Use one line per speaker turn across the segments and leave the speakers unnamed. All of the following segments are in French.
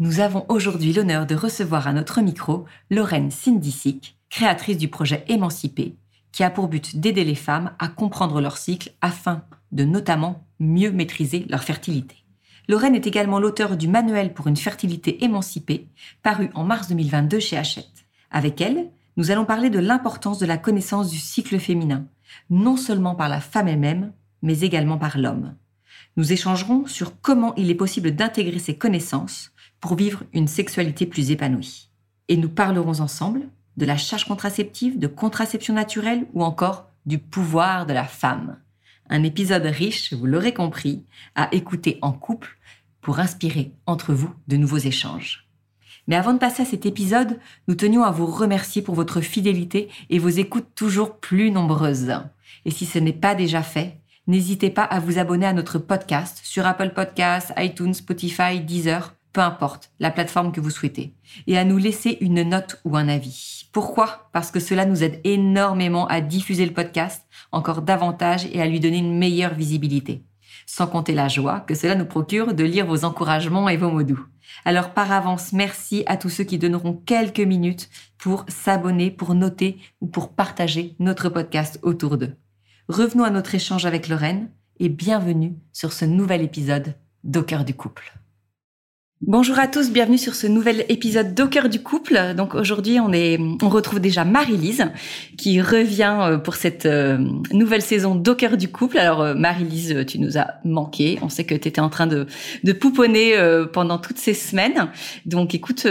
Nous avons aujourd'hui l'honneur de recevoir à notre micro Lorraine Sindisic, créatrice du projet Émancipé, qui a pour but d'aider les femmes à comprendre leur cycle afin de notamment mieux maîtriser leur fertilité. Lorraine est également l'auteur du Manuel pour une fertilité émancipée, paru en mars 2022 chez Hachette. Avec elle, nous allons parler de l'importance de la connaissance du cycle féminin, non seulement par la femme elle-même, mais également par l'homme. Nous échangerons sur comment il est possible d'intégrer ces connaissances pour vivre une sexualité plus épanouie. Et nous parlerons ensemble de la charge contraceptive, de contraception naturelle ou encore du pouvoir de la femme. Un épisode riche, vous l'aurez compris, à écouter en couple pour inspirer entre vous de nouveaux échanges. Mais avant de passer à cet épisode, nous tenions à vous remercier pour votre fidélité et vos écoutes toujours plus nombreuses. Et si ce n'est pas déjà fait, n'hésitez pas à vous abonner à notre podcast sur Apple Podcasts, iTunes, Spotify, Deezer peu importe la plateforme que vous souhaitez, et à nous laisser une note ou un avis. Pourquoi? Parce que cela nous aide énormément à diffuser le podcast encore davantage et à lui donner une meilleure visibilité. Sans compter la joie que cela nous procure de lire vos encouragements et vos mots doux. Alors par avance, merci à tous ceux qui donneront quelques minutes pour s'abonner, pour noter ou pour partager notre podcast autour d'eux. Revenons à notre échange avec Lorraine et bienvenue sur ce nouvel épisode d'Au du couple. Bonjour à tous, bienvenue sur ce nouvel épisode d'Au du couple. Donc aujourd'hui, on est, on retrouve déjà Marie-Lise qui revient euh, pour cette euh, nouvelle saison d'Au du couple. Alors euh, Marie-Lise, tu nous as manqué. On sait que tu étais en train de, pouponner pendant toutes ces semaines. Donc écoute,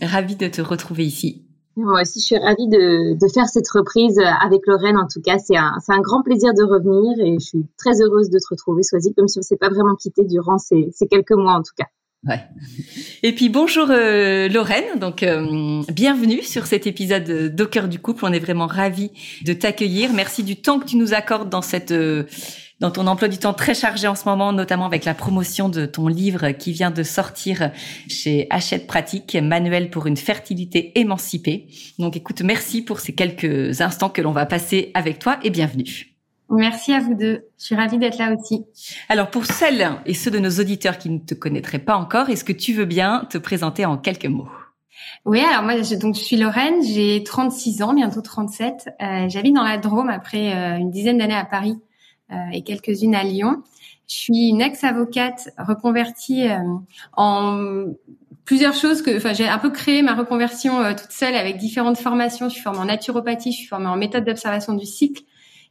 ravie de te retrouver ici.
Moi aussi, je suis ravie de, faire cette reprise avec Lorraine. En tout cas, c'est un, grand plaisir de revenir et je suis très heureuse de te retrouver, Soisy, comme si on ne s'est pas vraiment quitté durant ces quelques mois en tout cas.
Ouais. Et puis bonjour euh, Lorraine, donc euh, bienvenue sur cet épisode d'Au du couple. On est vraiment ravis de t'accueillir. Merci du temps que tu nous accordes dans cette euh, dans ton emploi du temps très chargé en ce moment, notamment avec la promotion de ton livre qui vient de sortir chez Hachette Pratique, Manuel pour une fertilité émancipée. Donc écoute, merci pour ces quelques instants que l'on va passer avec toi et bienvenue.
Merci à vous deux. Je suis ravie d'être là aussi.
Alors pour celles et ceux de nos auditeurs qui ne te connaîtraient pas encore, est-ce que tu veux bien te présenter en quelques mots?
Oui, alors moi, je, donc je suis Lorraine, j'ai 36 ans, bientôt 37. Euh, J'habite dans la Drôme après euh, une dizaine d'années à Paris euh, et quelques-unes à Lyon. Je suis une ex-avocate reconvertie euh, en plusieurs choses que, enfin, j'ai un peu créé ma reconversion euh, toute seule avec différentes formations. Je suis formée en naturopathie, je suis formée en méthode d'observation du cycle,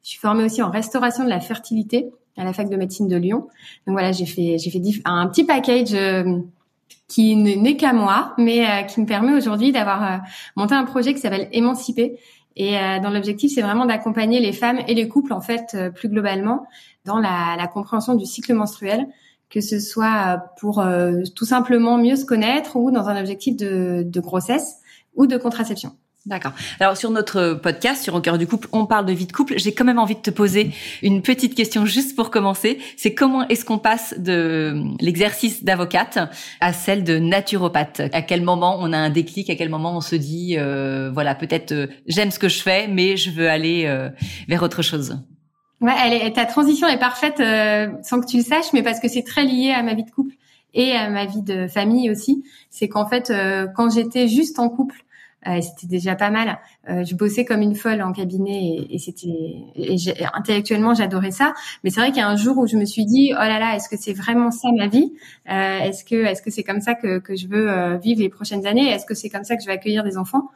je suis formée aussi en restauration de la fertilité à la fac de médecine de Lyon. Donc voilà, j'ai fait j'ai fait un petit package euh, qui n'est qu'à moi, mais euh, qui me permet aujourd'hui d'avoir euh, monté un projet qui s'appelle Émanciper. Et dans l'objectif, c'est vraiment d'accompagner les femmes et les couples en fait plus globalement dans la, compréhension du cycle menstruel, que ce soit pour tout simplement mieux se connaître ou dans un objectif de grossesse ou de contraception.
D'accord. Alors sur notre podcast, sur Au cœur du couple, on parle de vie de couple. J'ai quand même envie de te poser une petite question juste pour commencer. C'est comment est-ce qu'on passe de l'exercice d'avocate à celle de naturopathe? À quel moment on a un déclic? À quel moment on se dit, euh, voilà, peut-être euh, j'aime ce que je fais, mais je veux aller euh, vers autre chose?
Ouais, elle est, ta transition est parfaite sans que tu le saches, mais parce que c'est très lié à ma vie de couple et à ma vie de famille aussi. C'est qu'en fait, quand j'étais juste en couple, euh, c'était déjà pas mal. Euh, je bossais comme une folle en cabinet et, et c'était intellectuellement j'adorais ça. Mais c'est vrai qu'il y a un jour où je me suis dit oh là là est-ce que c'est vraiment ça ma vie? Euh, Est-ce que est-ce que c'est comme ça que, que je veux vivre les prochaines années? Est-ce que c'est comme ça que je vais accueillir des enfants?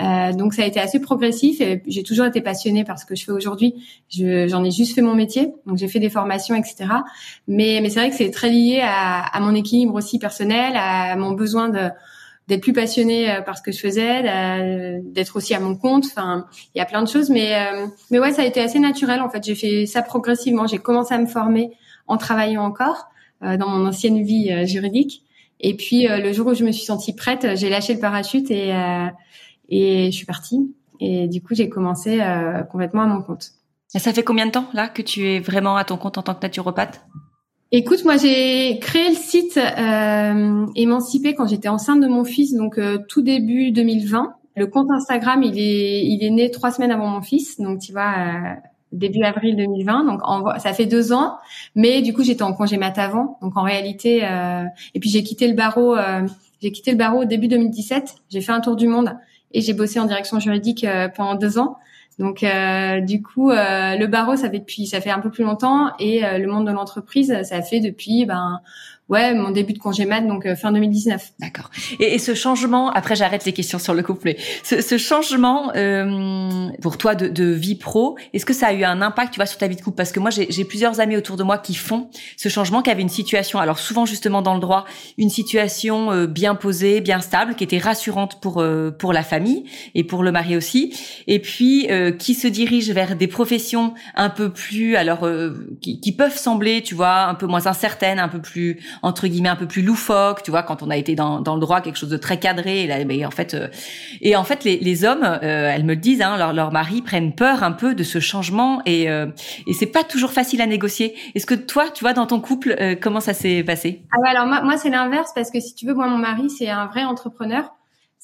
Euh, Donc ça a été assez progressif et j'ai toujours été passionnée par ce que je fais aujourd'hui. J'en ai juste fait mon métier, donc j'ai fait des formations etc. Mais mais c'est vrai que c'est très lié à, à mon équilibre aussi personnel, à mon besoin de d'être plus passionnée euh, par ce que je faisais, d'être aussi à mon compte. Enfin, il y a plein de choses, mais euh, mais ouais, ça a été assez naturel. En fait, j'ai fait ça progressivement. J'ai commencé à me former en travaillant encore euh, dans mon ancienne vie juridique. Et puis le jour où je me suis sentie prête, j'ai lâché le parachute et et je suis partie. Et du coup, j'ai commencé complètement à mon compte.
Et ça fait combien de temps là que tu es vraiment à ton compte en tant que naturopathe?
Écoute, moi j'ai créé le site euh, Émancipé quand j'étais enceinte de mon fils, donc euh, tout début 2020. Le compte Instagram, il est il est né trois semaines avant mon fils, donc tu vois euh, début avril 2020. Donc en, ça fait deux ans, mais du coup j'étais en congé mat avant, donc en réalité. Euh, et puis j'ai quitté le barreau. Euh, j'ai quitté le barreau au début 2017. J'ai fait un tour du monde et j'ai bossé en direction juridique pendant deux ans. Donc euh, du coup, euh, le barreau, ça fait depuis, ça fait un peu plus longtemps, et euh, le monde de l'entreprise, ça fait depuis ben ouais, mon début de congé mat, donc euh, fin 2019.
D'accord. Et, ce changement, après j'arrête les questions sur le couple, ce, ce changement euh, pour toi de, de vie pro, est-ce que ça a eu un impact, tu vois, sur ta vie de couple? Parce que moi, j'ai plusieurs amis autour de moi qui font ce changement, qui avaient une situation, alors souvent justement dans le droit, une situation euh, bien posée, bien stable, qui était rassurante pour euh, pour la famille et pour le mari aussi, et puis qui se dirigent vers des professions un peu plus, alors qui, qui peuvent sembler, tu vois, un peu moins incertaines, un peu plus entre guillemets un peu plus loufoque, tu vois, quand on a été dans, dans le droit, quelque chose de très cadré. Et là, ben, en fait, euh, et en fait, les, les hommes, euh, elles me le disent, hein, leurs leur maris prennent peur un peu de ce changement et euh, et c'est pas toujours facile à négocier. Est-ce que toi, tu vois, dans ton couple, comment ça s'est passé?
Ah alors moi, moi c'est l'inverse parce que si tu veux, moi mon mari c'est un vrai entrepreneur.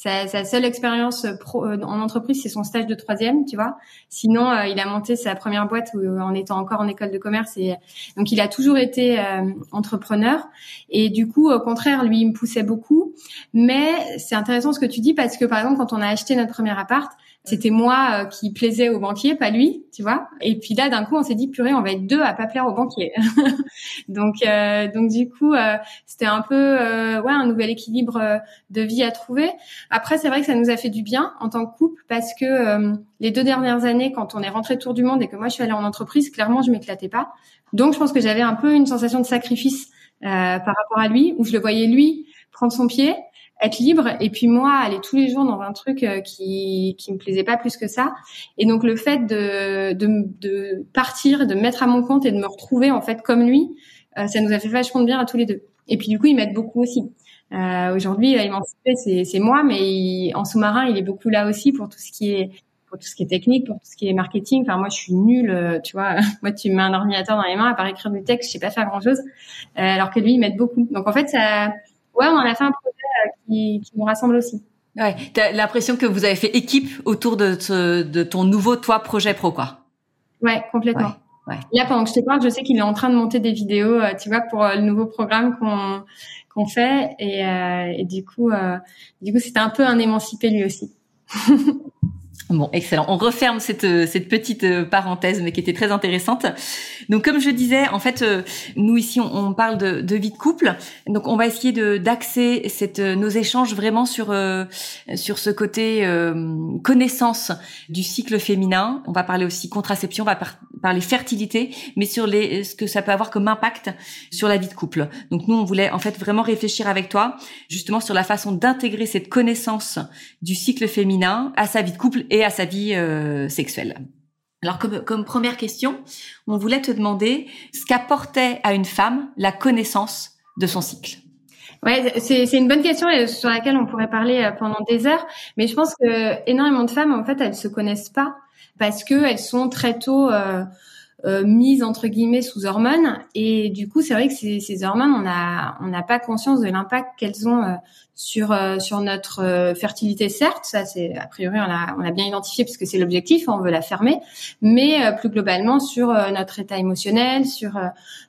Sa, sa, seule expérience pro, euh, en entreprise, c'est son stage de troisième, tu vois. Sinon, euh, il a monté sa première boîte en étant encore en école de commerce. Et donc, il a toujours été euh, entrepreneur. Et du coup, au contraire, lui, il me poussait beaucoup. Mais c'est intéressant ce que tu dis parce que, par exemple, quand on a acheté notre premier appart, c'était moi euh, qui plaisais au banquier, pas lui, tu vois. Et puis là, d'un coup, on s'est dit purée, on va être deux à pas plaire au banquier. donc, euh, donc du coup, euh, c'était un peu ouais un nouvel équilibre de vie à trouver. Après, c'est vrai que ça nous a fait du bien en tant que couple parce que les deux dernières années, quand on est rentré tour du monde et que moi je suis allée en entreprise, clairement, je m'éclatais pas. Donc, je pense que j'avais un peu une sensation de sacrifice par rapport à lui, où je le voyais lui prendre son pied être libre et puis moi aller tous les jours dans un truc euh, qui qui me plaisait pas plus que ça et donc le fait de de, de partir de me mettre à mon compte et de me retrouver en fait comme lui euh, ça nous a fait vachement de bien à tous les deux et puis du coup il m'aide beaucoup aussi euh, aujourd'hui émancipé c'est c'est moi mais en sous-marin il est beaucoup là aussi pour tout ce qui est pour tout ce qui est technique, pour tout ce qui est marketing. Enfin, moi, je suis nulle, euh, tu vois. moi, tu me mets un ordinateur dans les mains, à part écrire du texte, je sais pas faire grand chose. alors que lui, il m'aide beaucoup. Donc, en fait, ça, ouais, on a fait un projet qui, qui nous rassemble aussi.
Ouais, t'as l'impression que vous avez fait équipe autour de, de ton nouveau toi projet pro, quoi.
Ouais, complètement. Ouais, Là, pendant que je te parle, je sais qu'il est en train de monter des vidéos, euh, tu vois, pour euh, le nouveau programme qu'on qu'on fait, et, euh, et du coup, euh, du coup, c'était un peu un émancipé lui aussi.
Bon, excellent. On referme cette, euh, cette petite euh, parenthèse, mais qui était très intéressante. Donc, comme je disais, en fait, euh, nous ici, on, parle de, de, vie de couple. Donc, on va essayer de d'axer cette nos échanges vraiment sur sur ce côté connaissance du cycle féminin. On va parler aussi contraception, on va parler fertilité, mais sur les ce que ça peut avoir comme impact sur la vie de couple. Donc, nous, on voulait en fait vraiment réfléchir avec toi, justement, sur la façon d'intégrer cette connaissance du cycle féminin à sa vie de couple et à sa vie euh, sexuelle. Alors comme, comme première question, on voulait te demander ce qu'apportait à une femme la connaissance de son cycle.
Ouais, c'est c'est une bonne question sur laquelle on pourrait parler euh, pendant des heures. Mais je pense que énormément de femmes, en fait, elles se connaissent pas parce que elles sont très tôt euh, euh, mises entre guillemets sous hormones. Et du coup c'est vrai que ces, ces hormones on a on n'a pas conscience de l'impact qu'elles ont euh, sur euh, sur notre fertilité. Certes ça c'est a priori on a on a bien identifié puisque c'est l'objectif on veut la fermer. Mais plus globalement sur notre état émotionnel sur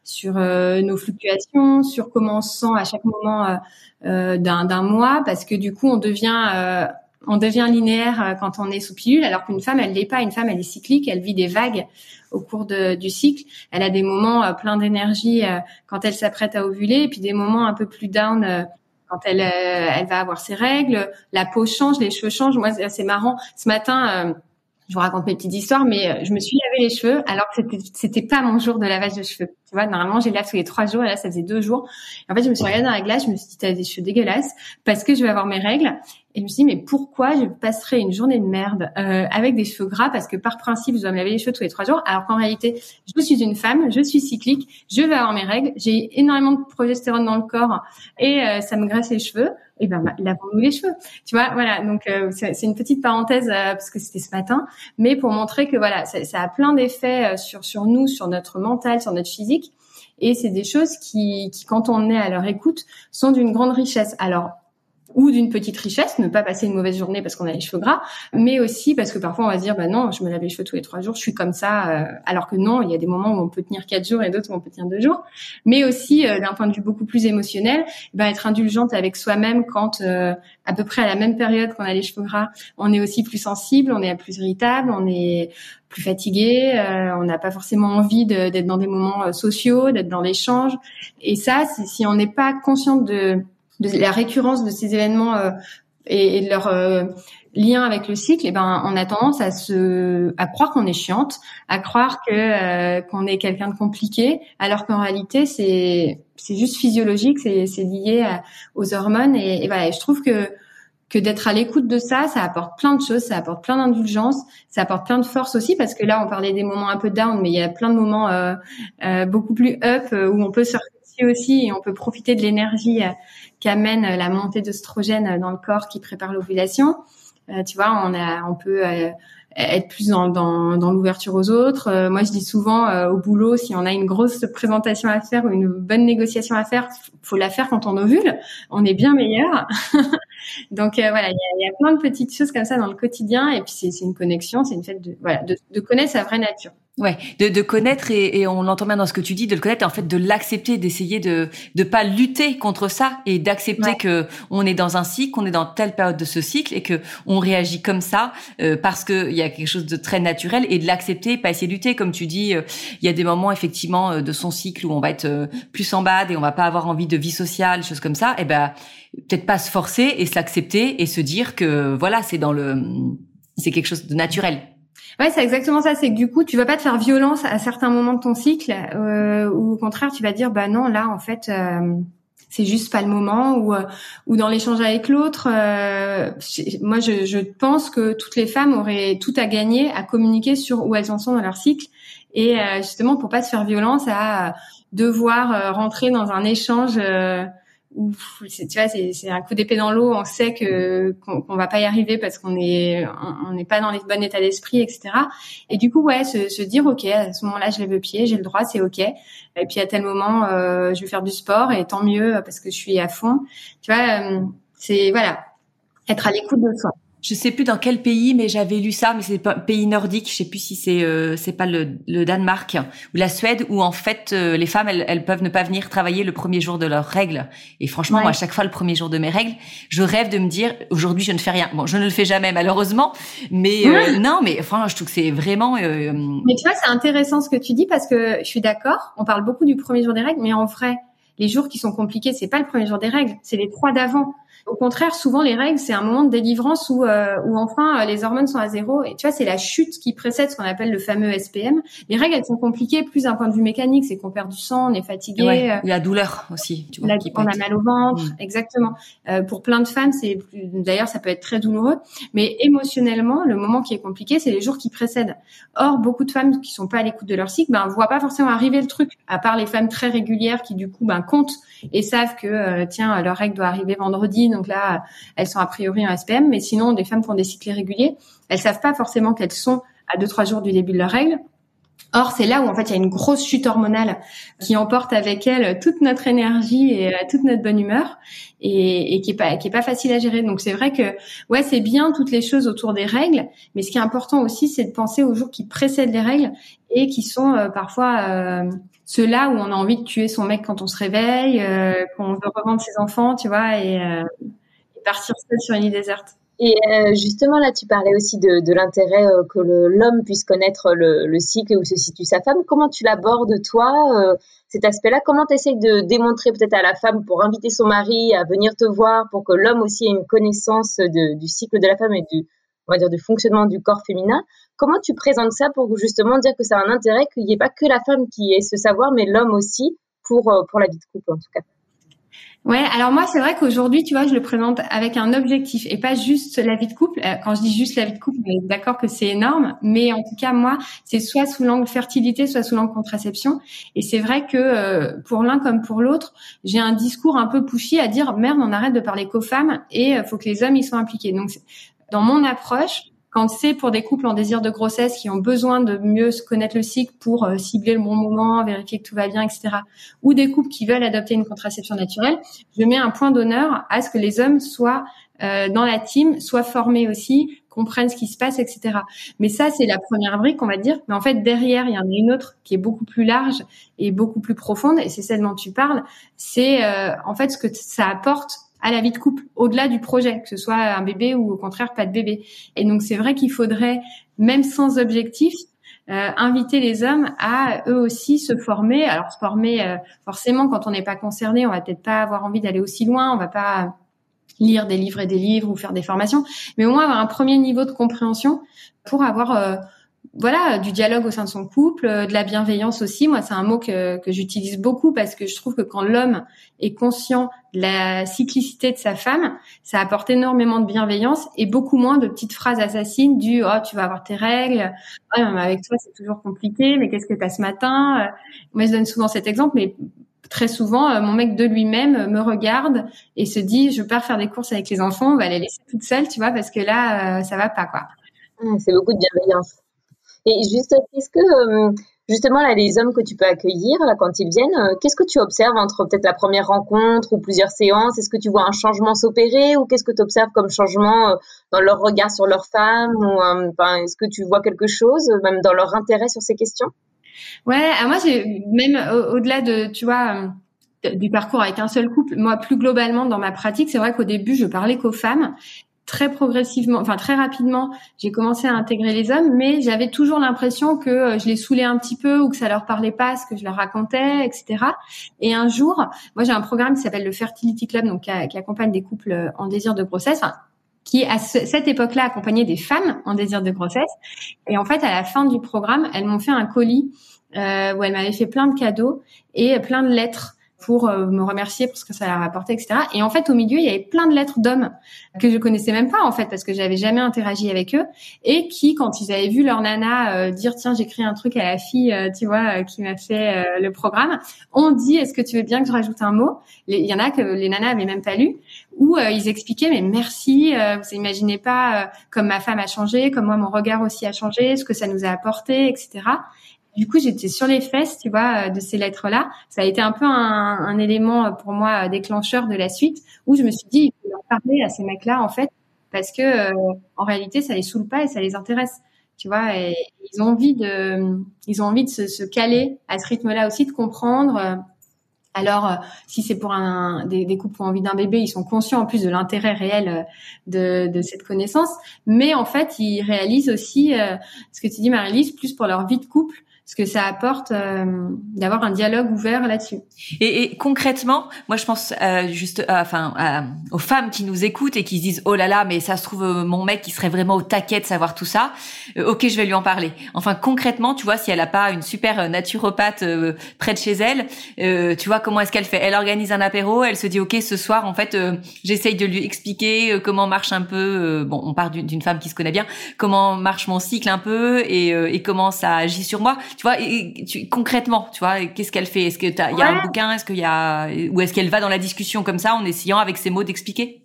sur nos fluctuations sur comment on se sent à chaque moment d'un d'un mois. Parce que du coup on devient on devient linéaire quand on est sous pilule, alors qu'une femme, elle l'est pas. Une femme, elle est cyclique, elle vit des vagues au cours de, du cycle. Elle a des moments euh, pleins d'énergie euh, quand elle s'apprête à ovuler, et puis des moments un peu plus down euh, quand elle, elle va avoir ses règles. La peau change, les cheveux changent. Moi, c'est marrant. Ce matin, je vous raconte mes petites histoires, mais je me suis lavé les cheveux alors que c'était c'était pas mon jour de lavage de cheveux. Tu vois, normalement, j'ai lave tous les trois jours et là, ça faisait deux jours. En fait, je me suis regardée dans la glace, je me suis dit, t'as des cheveux dégueulasses parce que je vais avoir mes règles. Et je me suis dit, mais pourquoi je passerai une journée de merde euh, avec des cheveux gras? Parce que par principe, je dois me laver les cheveux tous les trois jours. Alors qu'en réalité, je suis une femme, je suis cyclique, je vais avoir mes règles, j'ai énormément de progestérone dans le corps et euh, ça me graisse les cheveux. Et ben, lavons-nous les cheveux. Tu vois, voilà. Donc euh, c'est une petite parenthèse parce que c'était ce matin, mais pour montrer que voilà, ça, ça a plein d'effets sur sur nous, sur notre mental, sur notre physique. Et c'est des choses qui, quand on est à leur écoute, sont d'une grande richesse. Alors, ou d'une petite richesse, ne pas passer une mauvaise journée parce qu'on a les cheveux gras, mais aussi parce que parfois on va se dire bah non, je me lave les cheveux tous les trois jours, je suis comme ça, euh, alors que non, il y a des moments où on peut tenir quatre jours et d'autres où on peut tenir deux jours, mais aussi euh, d'un point de vue beaucoup plus émotionnel, bah, être indulgente avec soi-même quand euh, à peu près à la même période qu'on a les cheveux gras, on est aussi plus sensible, on est plus irritable, on est plus fatigué, on n'a pas forcément envie d'être dans des moments sociaux, d'être dans l'échange, et ça, si on n'est pas consciente de de la récurrence de ces événements euh, et, de leur euh, lien avec le cycle, eh ben on a tendance à se à croire qu'on est chiante, à croire que euh, qu'on est quelqu'un de compliqué, alors qu'en réalité c'est c'est juste physiologique, c'est c'est lié aux hormones et, et voilà. Et je trouve que que d'être à l'écoute de ça, ça apporte plein de choses, ça apporte plein d'indulgence, ça apporte plein de force aussi parce que là on parlait des moments un peu down, mais il y a plein de moments euh, beaucoup plus up où on peut se aussi et on peut profiter de l'énergie qu'amène la montée d'œstrogène dans le corps qui prépare l'ovulation. Euh, tu vois, on a, on peut euh, être plus dans, dans, dans l'ouverture aux autres. Euh, moi, je dis souvent au boulot, si on a une grosse présentation à faire ou une bonne négociation à faire, faut la faire quand on ovule. On est bien meilleur. Donc voilà, il y a, plein de petites choses comme ça dans le quotidien et puis c'est une connexion, c'est une fait de voilà de, de connaître sa vraie nature.
Ouais, de, de connaître et, et, on l'entend bien dans ce que tu dis, de le connaître et en fait de l'accepter, d'essayer de de pas lutter contre ça et d'accepter que on est dans un cycle, qu'on est dans telle période de ce cycle et que on réagit comme ça euh, parce que il y a quelque chose de très naturel et de l'accepter, pas essayer de lutter comme tu dis. Euh, il y a des moments effectivement euh, de son cycle où on va être plus en bad et on va pas avoir envie de vie sociale, choses comme ça. Et ben peut-être pas se forcer et se l'accepter et se dire que voilà c'est dans le c'est quelque chose de naturel.
Ouais, c'est exactement ça. C'est que du coup, tu vas pas te faire violence à certains moments de ton cycle, euh, ou au contraire, tu vas dire, bah non, là, en fait, euh, c'est juste pas le moment. Ou, euh, ou dans l'échange avec l'autre, euh, moi, je, je, pense que toutes les femmes auraient tout à gagner à communiquer sur où elles en sont dans leur cycle, et euh, justement pour pas se faire violence à devoir rentrer dans un échange tu vois c'est un coup d'épée dans l'eau. On sait que qu'on va pas y arriver parce qu'on est on n'est pas dans les bons états d'esprit etc et du coup ouais se, se dire ok à ce moment-là je lève le pied j'ai le droit c'est ok. Et puis à tel moment euh, je vais faire du sport et tant mieux parce que je suis à fond. Tu vois euh, c'est voilà être à l'écoute de soi
je sais plus dans quel pays, mais j'avais lu ça, mais c'est pas pays nordique. Je sais plus si c'est euh, c'est pas le, le, Danemark ou la Suède, où en fait euh, les femmes elles, elles, peuvent ne pas venir travailler le premier jour de leurs règles. Et franchement, moi à chaque fois le premier jour de mes règles, je rêve de me dire aujourd'hui je ne fais rien. Bon, je ne le fais jamais malheureusement, mais euh, non, mais enfin je trouve que c'est vraiment.
mais tu vois, c'est intéressant ce que tu dis parce que je suis d'accord. On parle beaucoup du premier jour des règles, mais en vrai, les jours qui sont compliqués, c'est pas le premier jour des règles, c'est les trois d'avant. Au contraire, souvent les règles, c'est un moment de délivrance où, euh, où enfin les hormones sont à zéro. Et tu vois, c'est la chute qui précède ce qu'on appelle le fameux SPM. Les règles, elles sont compliquées plus d'un point de vue mécanique, c'est qu'on perd du sang, on est fatigué.
Ouais, la douleur aussi.
Tu vois, on a mal au ventre, mm. exactement. Euh, pour plein de femmes, c'est d'ailleurs ça peut être très douloureux. Mais émotionnellement, le moment qui est compliqué, c'est les jours qui précèdent. Or, beaucoup de femmes qui sont pas à l'écoute de leur cycle, ben voient pas forcément arriver le truc. À part les femmes très régulières qui du coup ben comptent et savent que euh, tiens leur règle doit arriver vendredi, donc là elles sont a priori en SPM. Mais sinon, des femmes qui ont des cycles réguliers, elles savent pas forcément qu'elles sont à deux trois jours du début de leur règle. Or, c'est là où en fait il y a une grosse chute hormonale qui emporte avec elle toute notre énergie et euh, toute notre bonne humeur et, et qui est pas qui est pas facile à gérer. Donc c'est vrai que ouais c'est bien toutes les choses autour des règles, mais ce qui est important aussi c'est de penser aux jours qui précèdent les règles et qui sont euh, parfois euh, ceux-là où on a envie de tuer son mec quand on se réveille, euh, qu'on veut revendre ses enfants, tu vois, et, et partir seul sur une île déserte.
Et euh, justement, là, tu parlais aussi de, l'intérêt euh, que l'homme puisse connaître le, le, cycle où se situe sa femme. Comment tu l'abordes, toi, euh, cet aspect-là? Comment tu essayes de démontrer peut-être à la femme pour inviter son mari à venir te voir, pour que l'homme aussi ait une connaissance du cycle de la femme et du, on va dire, du fonctionnement du corps féminin Comment tu présentes ça pour justement dire que ça a un intérêt, qu'il n'y ait pas que la femme qui ait ce savoir, mais l'homme aussi pour, pour la vie de couple, en tout cas?
Ouais, alors moi c'est vrai qu'aujourd'hui, tu vois, je le présente avec un objectif et pas juste la vie de couple. Euh, quand je dis juste la vie de couple, d'accord que c'est énorme, mais en tout cas moi, c'est soit sous l'angle fertilité, soit sous l'angle contraception. Et c'est vrai que euh, pour l'un comme pour l'autre, j'ai un discours un peu pushy à dire merde, on arrête de parler qu'aux femmes et euh, faut que les hommes y soient impliqués. Donc dans mon approche, quand c'est pour des couples en désir de grossesse qui ont besoin de mieux se connaître le cycle pour euh, cibler le bon moment, vérifier que tout va bien, etc., ou des couples qui veulent adopter une contraception naturelle, je mets un point d'honneur à ce que les hommes soient euh, dans la team, soient formés aussi, comprennent ce qui se passe, etc. Mais ça, c'est la première brique, on va dire. Mais en fait, derrière, il y en a une autre qui est beaucoup plus large et beaucoup plus profonde, et c'est celle dont tu parles. C'est euh, en fait ce que ça apporte à la vie de couple, au-delà du projet, que ce soit un bébé ou au contraire pas de bébé. Et donc c'est vrai qu'il faudrait, même sans objectif, euh, inviter les hommes à eux aussi se former. Alors se former, euh, forcément, quand on n'est pas concerné, on va peut-être pas avoir envie d'aller aussi loin, on va pas lire des livres et des livres ou faire des formations, mais au moins avoir un premier niveau de compréhension pour avoir euh, voilà, du dialogue au sein de son couple, euh, de la bienveillance aussi. Moi, c'est un mot que, j'utilise beaucoup parce que je trouve que quand l'homme est conscient de la cyclicité de sa femme, ça apporte énormément de bienveillance et beaucoup moins de petites phrases assassines du oh tu vas avoir tes règles, oh, mais avec toi c'est toujours compliqué, mais qu'est-ce que tu as ce matin euh, Moi, je donne souvent cet exemple, mais très souvent, euh, mon mec de lui-même me regarde et se dit, je pars faire des courses avec les enfants, on va les laisser toutes seules, tu vois, parce que là, ça va pas, quoi.
Mmh, c'est beaucoup de bienveillance. Et juste, est-ce que euh, justement là, les hommes que tu peux accueillir là quand ils viennent, euh, qu'est-ce que tu observes entre peut-être la première rencontre ou plusieurs séances? Est-ce que tu vois un changement s'opérer ou qu'est-ce que tu observes comme changement euh, dans leur regard sur leur femme ou est-ce que tu vois quelque chose même dans leur intérêt sur ces questions?
Ouais, moi j'ai même au-delà de tu vois du parcours avec un seul couple, moi plus globalement dans ma pratique, c'est vrai qu'au début je parlais qu'aux femmes très progressivement, enfin très rapidement, j'ai commencé à intégrer les hommes, mais j'avais toujours l'impression que euh, je les saoulais un petit peu ou que ça leur parlait pas ce que je leur racontais, etc. Et un jour, moi j'ai un programme qui s'appelle le Fertility Club, donc qui, accompagne des couples en désir de grossesse, qui à cette époque-là accompagnait des femmes en désir de grossesse. Et en fait, à la fin du programme, elles m'ont fait un colis euh, où elles m'avaient fait plein de cadeaux et plein de lettres pour euh, me remercier pour ce que ça leur a apporté, etc. Et en fait, au milieu, il y avait plein de lettres d'hommes que je connaissais même pas, en fait, parce que j'avais jamais interagi avec eux, et qui, quand ils avaient vu leur nana euh, dire, tiens, j'écris un truc à la fille, euh, tu vois, qui m'a fait le programme, ont dit, est-ce que tu veux bien que je rajoute un mot? Il y en a que les nanas avaient même pas lu, où ils expliquaient, mais merci, vous imaginez pas comme ma femme a changé, comme moi mon regard aussi a changé, ce que ça nous a apporté, etc. Du coup, j'étais sur les fesses, tu vois, euh, de ces lettres-là. Ça a été un peu un, un, élément euh, pour moi euh, déclencheur de la suite, où je me suis dit, il faut leur parler à ces mecs-là, en fait, parce que en réalité, ça les saoule pas et ça les intéresse, tu vois. Ils ont envie de, ils ont envie de se, se caler à ce rythme-là aussi, de comprendre. Alors, si c'est pour un, des, des, couples qui ont envie d'un bébé, ils sont conscients en plus de l'intérêt réel de, de, cette connaissance, mais en fait, ils réalisent aussi ce que tu dis, Marie-Lise, plus pour leur vie de couple ce que ça apporte d'avoir un dialogue ouvert là-dessus.
Et, et, concrètement, moi je pense juste, enfin, aux femmes qui nous écoutent et qui se disent oh là là, mais ça se trouve mon mec qui serait vraiment au taquet de savoir tout ça. ok, je vais lui en parler. Enfin concrètement, tu vois, si elle a pas une super naturopathe près de chez elle, tu vois comment est-ce qu'elle fait? Elle organise un apéro, elle se dit ok ce soir en fait j'essaye de lui expliquer comment marche un peu. bon, on part d'une femme qui se connaît bien. Comment marche mon cycle un peu et, et comment ça agit sur moi. Tu vois, et, tu, concrètement, tu vois, qu'est-ce qu'elle fait? Est-ce que il y a un bouquin? Est-ce qu'il y a ou est-ce qu'elle va dans la discussion comme ça en essayant avec ses mots d'expliquer?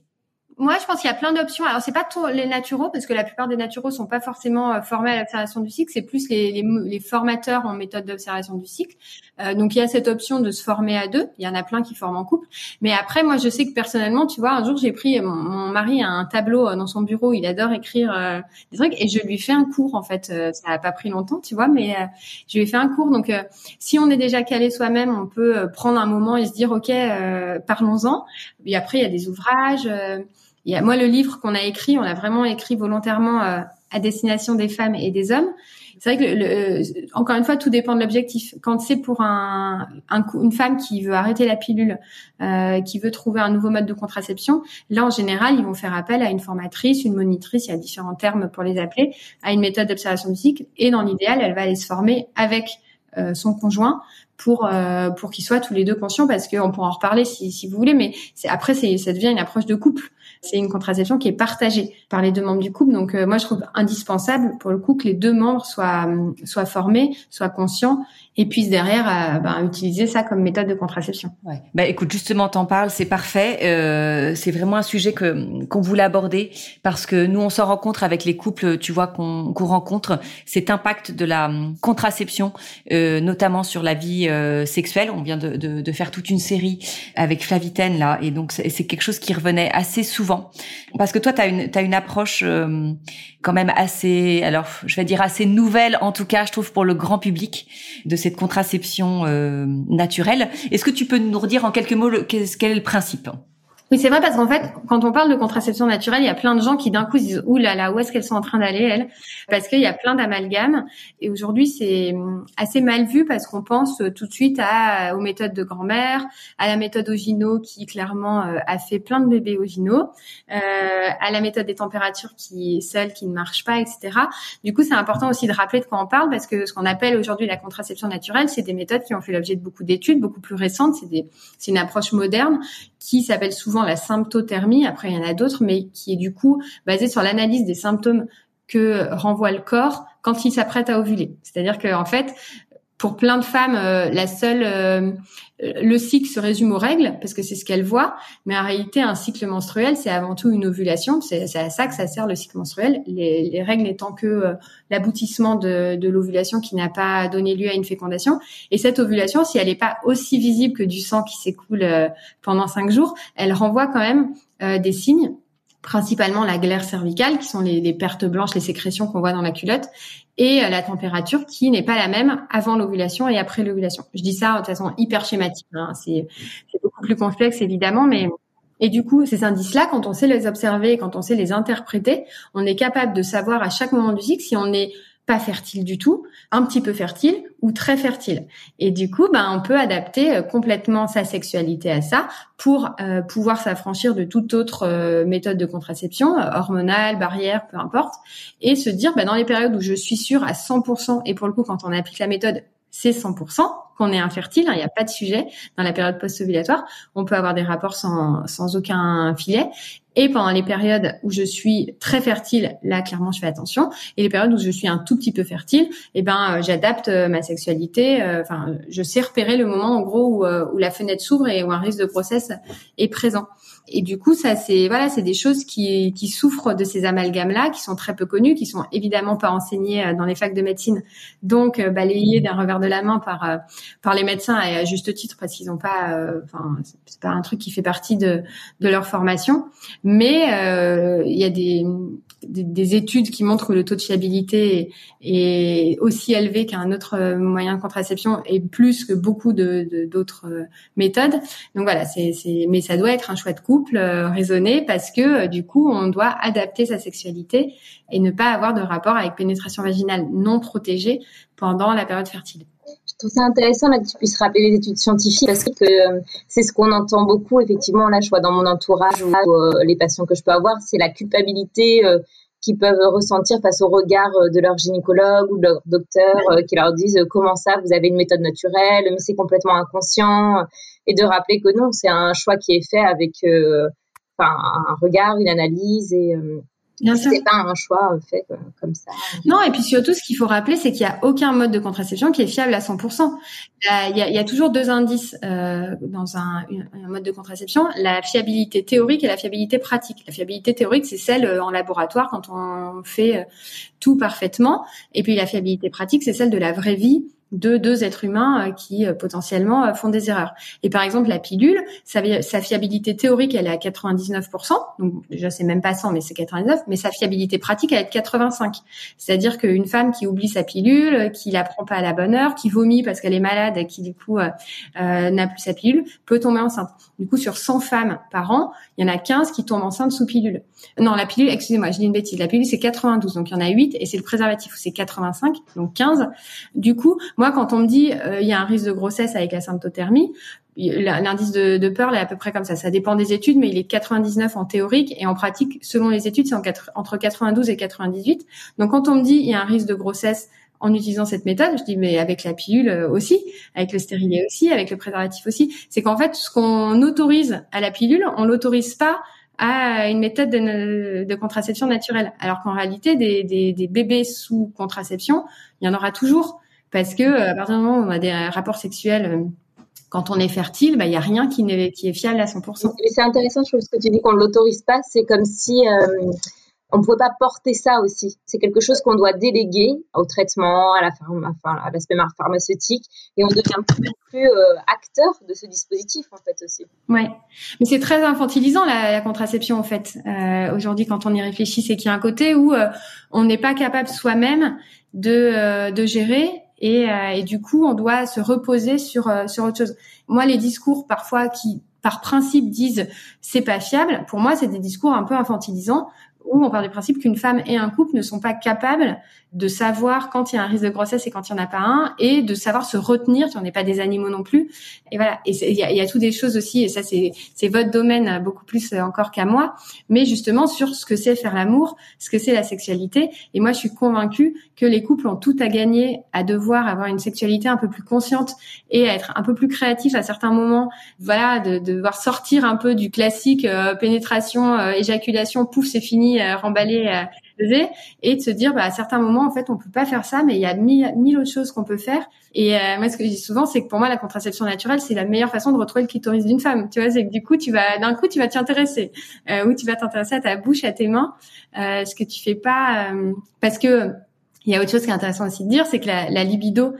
Moi, je pense qu'il y a plein d'options. Alors, c'est pas tous les naturaux, parce que la plupart des naturaux sont pas forcément euh, formés à l'observation du cycle. C'est plus les, les, les, formateurs en méthode d'observation du cycle. Euh, donc, il y a cette option de se former à deux. Il y en a plein qui forment en couple. Mais après, moi, je sais que personnellement, tu vois, un jour, j'ai pris mon, mon, mari a un tableau euh, dans son bureau. Il adore écrire euh, des trucs, et je lui fais un cours. En fait, ça a pas pris longtemps, tu vois, mais je lui ai fait un cours. Donc, si on est déjà calé soi-même, on peut prendre un moment et se dire, ok, parlons-en. Et après, il y a des ouvrages moi, le livre qu'on a écrit, on l'a vraiment écrit volontairement euh, à destination des femmes et des hommes. C'est vrai que, le, euh, encore une fois, tout dépend de l'objectif. Quand c'est pour un, une femme qui veut arrêter la pilule, euh, qui veut trouver un nouveau mode de contraception, là, en général, ils vont faire appel à une formatrice, une monitrice, il y a différents termes pour les appeler, à une méthode d'observation du cycle. Et dans l'idéal, elle va aller se former avec son conjoint pour pour qu'ils soient tous les deux conscients parce qu'on pourra en reparler si, vous voulez mais après ça devient une approche de couple c'est une contraception qui est partagée par les deux membres du couple. Donc euh, moi, je trouve indispensable pour le coup que les deux membres soient soient formés, soient conscients et puissent derrière euh, ben, utiliser ça comme méthode de contraception.
Ouais. Bah écoute, justement, t'en parles, c'est parfait. Euh, c'est vraiment un sujet que qu'on voulait aborder parce que nous, on s'en rencontre avec les couples, tu vois, qu'on rencontre cet impact de la contraception, euh, notamment sur la vie euh, sexuelle. On vient de, de, de, faire toute une série avec Flavitaine là, et donc c'est quelque chose qui revenait assez souvent parce que toi, t'as une t'as une approche euh, quand même assez, alors je vais dire assez nouvelle, en tout cas, je trouve pour le grand public de cette contraception euh, naturelle. Est-ce que tu peux nous redire en quelques mots quel est le principe?
Oui, c'est vrai parce qu'en fait, quand on parle de contraception naturelle, il y a plein de gens qui d'un coup se disent ouh là là, où est-ce qu'elles sont en train d'aller elles? Parce qu'il y a plein d'amalgames et aujourd'hui c'est hum, assez mal vu parce qu'on pense tout de suite à, aux méthodes de grand-mère, à la méthode Ogino qui clairement euh, a fait plein de bébés Ogino, euh, à la méthode des températures qui est celle qui ne marche pas, etc. Du coup, c'est important aussi de rappeler de quoi on parle parce que ce qu'on appelle aujourd'hui la contraception naturelle, c'est des méthodes qui ont fait l'objet de beaucoup d'études, beaucoup plus récentes. C'est une approche moderne qui s'appelle souvent la symptothermie. Après, il y en a d'autres, mais qui est du coup basée sur l'analyse des symptômes que renvoie le corps quand il s'apprête à ovuler. C'est-à-dire que en fait, pour plein de femmes, euh, la seule, euh, le cycle se résume aux règles parce que c'est ce qu'elles voient, mais en réalité, un cycle menstruel, c'est avant tout une ovulation. C'est à ça que ça sert le cycle menstruel. Les, les règles n'étant que euh, l'aboutissement de, l'ovulation qui n'a pas donné lieu à une fécondation. Et cette ovulation, si elle n'est pas aussi visible que du sang qui s'écoule pendant cinq jours, elle renvoie quand même des signes principalement la glaire cervicale, qui sont les pertes blanches, les sécrétions qu'on voit dans la culotte, et euh, la température qui n'est pas la même avant l'ovulation et après l'ovulation. Je dis ça de façon hyper schématique, hein. c'est beaucoup plus complexe évidemment, mais et du coup, ces indices-là, quand on sait les observer, quand on sait les interpréter, on est capable de savoir à chaque moment du cycle si on est pas fertile du tout, un petit peu fertile ou très fertile. Et du coup, ben, on peut adapter euh, complètement sa sexualité à ça pour euh, pouvoir s'affranchir de toute autre euh, méthode de contraception, hormonale, barrière, peu importe, et se dire, ben, dans les périodes où je suis sûre à 100%, et pour le coup, quand on applique la méthode, c'est 100%, qu'on est infertile, hein, il n'y a pas de sujet dans la période post-ovulatoire, on peut avoir des rapports sans, sans aucun filet. Et pendant les périodes où je suis très fertile, là clairement je fais attention. Et les périodes où je suis un tout petit peu fertile, eh ben euh, j'adapte euh, ma sexualité. Euh, enfin, je sais repérer le moment en gros où, où la fenêtre s'ouvre et où un risque de grossesse est présent. Et du coup, ça, c'est voilà, c'est des choses qui, qui souffrent de ces amalgames-là, qui sont très peu connus, qui sont évidemment pas enseignés dans les facs de médecine, donc balayés d'un revers de la main par par les médecins et à juste titre parce qu'ils n'ont pas, enfin, c'est pas un truc qui fait partie de de leur formation. Mais il y a des des, études qui montrent que le taux de fiabilité est, aussi élevé qu'un autre moyen de contraception et plus que beaucoup de d'autres méthodes. Donc voilà, c'est mais ça doit être un choix de couple raisonné parce que du coup on doit adapter sa sexualité et ne pas avoir de rapport avec pénétration vaginale non protégée pendant la période fertile.
Trouve ça intéressant là, que tu puisses rappeler les études scientifiques parce que euh, c'est ce qu'on entend beaucoup effectivement là je vois dans mon entourage ou euh, les patients que je peux avoir c'est la culpabilité euh, qu'ils peuvent ressentir face au regard de leur gynécologue ou de leur docteur qui leur disent comment ça vous avez une méthode naturelle mais c'est complètement inconscient et de rappeler que non c'est un choix qui est fait avec un regard une analyse et. C'est pas un choix euh, fait euh, comme ça.
Non, et puis surtout, ce qu'il faut rappeler, c'est qu'il n'y a aucun mode de contraception qui est fiable à 100%. Il y a, il y a toujours deux indices euh, dans un, un, mode de contraception la fiabilité théorique et la fiabilité pratique. La fiabilité théorique, c'est celle euh, en laboratoire quand on fait tout parfaitement, et puis la fiabilité pratique, c'est celle de la vraie vie de deux êtres humains euh, qui euh, potentiellement euh, font des erreurs. Et par exemple, la pilule, sa, fiabilité théorique, elle est à 99%, donc déjà c'est même pas 100, mais c'est 99, mais sa fiabilité pratique, elle est de 85. C'est-à-dire qu'une femme qui oublie sa pilule, qui la prend pas à la bonne heure, qui vomit parce qu'elle est malade et qui du coup euh, n'a plus sa pilule, peut tomber enceinte. Du coup, sur 100 femmes par an, il y en a 15 qui tombent enceintes sous pilule. Non, la pilule, excusez-moi, je dis une bêtise, la pilule c'est 92, donc il y en a 8, et c'est le préservatif c'est 85, donc 15. Du coup, moi, quand on me dit euh, il y a un risque de grossesse avec la symptothermie, l'indice de, de Pearl est à peu près comme ça. Ça dépend des études, mais il est 99 en théorique et en pratique, selon les études, c'est entre 92 et 98. Donc, quand on me dit il y a un risque de grossesse en utilisant cette méthode, je dis mais avec la pilule euh, aussi, avec le stérilet aussi, avec le préservatif aussi, c'est qu'en fait ce qu'on autorise à la pilule, on l'autorise pas à une méthode de, contraception naturelle. Alors qu'en réalité, des, bébés sous contraception, il y en aura toujours parce que euh, à partir du moment où on a des rapports sexuels euh, quand on est fertile, bah, il y a rien qui, est, qui est fiable à 100%.
C'est intéressant, je trouve, ce que tu dis qu'on ne l'autorise pas. C'est comme si euh, on ne pouvait pas porter ça aussi. C'est quelque chose qu'on doit déléguer au traitement, à la enfin, à l'aspect pharmaceutique, et on devient plus, plus acteur de ce dispositif en fait aussi.
Ouais, mais c'est très infantilisant la, contraception en fait. Aujourd'hui, quand on y réfléchit, c'est qu'il y a un côté où on n'est pas capable soi-même de, de gérer et, euh, du coup on doit se reposer sur euh, sur autre chose. Moi les discours parfois qui par principe disent c'est pas fiable, pour moi c'est des discours un peu infantilisants où on part du principe qu'une femme et un couple ne sont pas capables de savoir quand il y a un risque de grossesse et quand il n'y en a pas un, et de savoir se retenir, on n'est pas des animaux non plus. Et voilà, et il y a, y a toutes des choses aussi, et ça c'est votre domaine beaucoup plus encore qu'à moi, mais justement sur ce que c'est faire l'amour, ce que c'est la sexualité. Et moi je suis convaincue que les couples ont tout à gagner à devoir avoir une sexualité un peu plus consciente et à être un peu plus créatifs à certains moments. Voilà, de, de devoir sortir un peu du classique euh, pénétration, euh, éjaculation, pouf c'est fini, euh, remballer et de se dire bah, à certains moments en fait on peut pas faire ça mais il y a mille, autres choses qu'on peut faire. Et euh, moi ce que je dis souvent c'est que pour moi la contraception naturelle c'est la meilleure façon de retrouver le clitoris d'une femme. Tu vois c'est que du coup tu vas d'un coup tu vas t'y intéresser euh, ou tu vas t'intéresser à ta bouche à tes mains euh, ce que tu fais pas euh, parce que il y a autre chose qui est intéressant aussi de dire c'est que la libido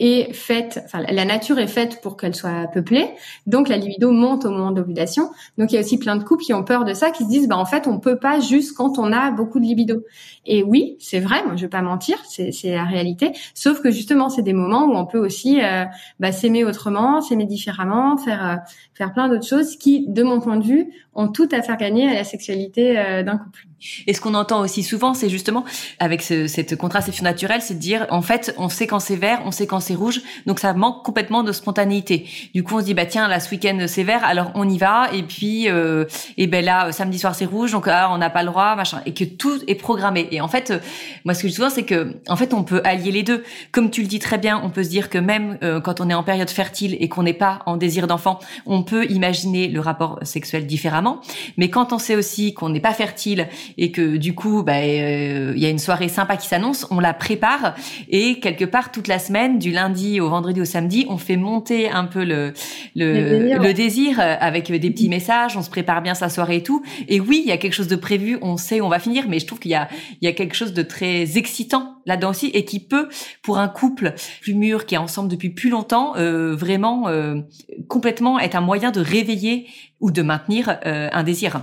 est faite, enfin la nature est faite pour qu'elle soit peuplée, donc la libido monte au moment d'ovulation. Donc il y a aussi plein de couples qui ont peur de ça, qui se disent bah en fait on peut pas juste quand on a beaucoup de libido. Et oui, c'est vrai, moi je vais pas mentir, c'est la réalité. Sauf que justement c'est des moments où on peut aussi euh, bah, s'aimer autrement, s'aimer différemment, faire euh, faire plein d'autres choses qui, de mon point de vue, tout à faire gagner à la sexualité euh, d'un couple.
Et ce qu'on entend aussi souvent, c'est justement avec ce, cette contraception naturelle, c'est de dire en fait, on sait quand c'est vert, on sait quand c'est rouge, donc ça manque complètement de spontanéité. Du coup, on se dit bah tiens, là ce week-end c'est vert, alors on y va. Et puis euh, et ben là samedi soir c'est rouge, donc ah, on n'a pas le droit, machin, et que tout est programmé. Et en fait, euh, moi ce que je dis souvent, c'est que en fait on peut allier les deux. Comme tu le dis très bien, on peut se dire que même euh, quand on est en période fertile et qu'on n'est pas en désir d'enfant, on peut imaginer le rapport sexuel différemment. Mais quand on sait aussi qu'on n'est pas fertile et que du coup, bah, euh, il y a une soirée sympa qui s'annonce, on la prépare et quelque part toute la semaine, du lundi au vendredi au samedi, on fait monter un peu le le, désir. Euh, avec des petits messages, on se prépare bien sa soirée et tout. Et oui, il y a quelque chose de prévu, on sait où on va finir, mais je trouve qu'il y a il y a quelque chose de très excitant là-dedans aussi et qui peut, pour un couple plus mûr qui est ensemble depuis plus longtemps, euh, vraiment complètement être un moyen de réveiller ou de maintenir un désir.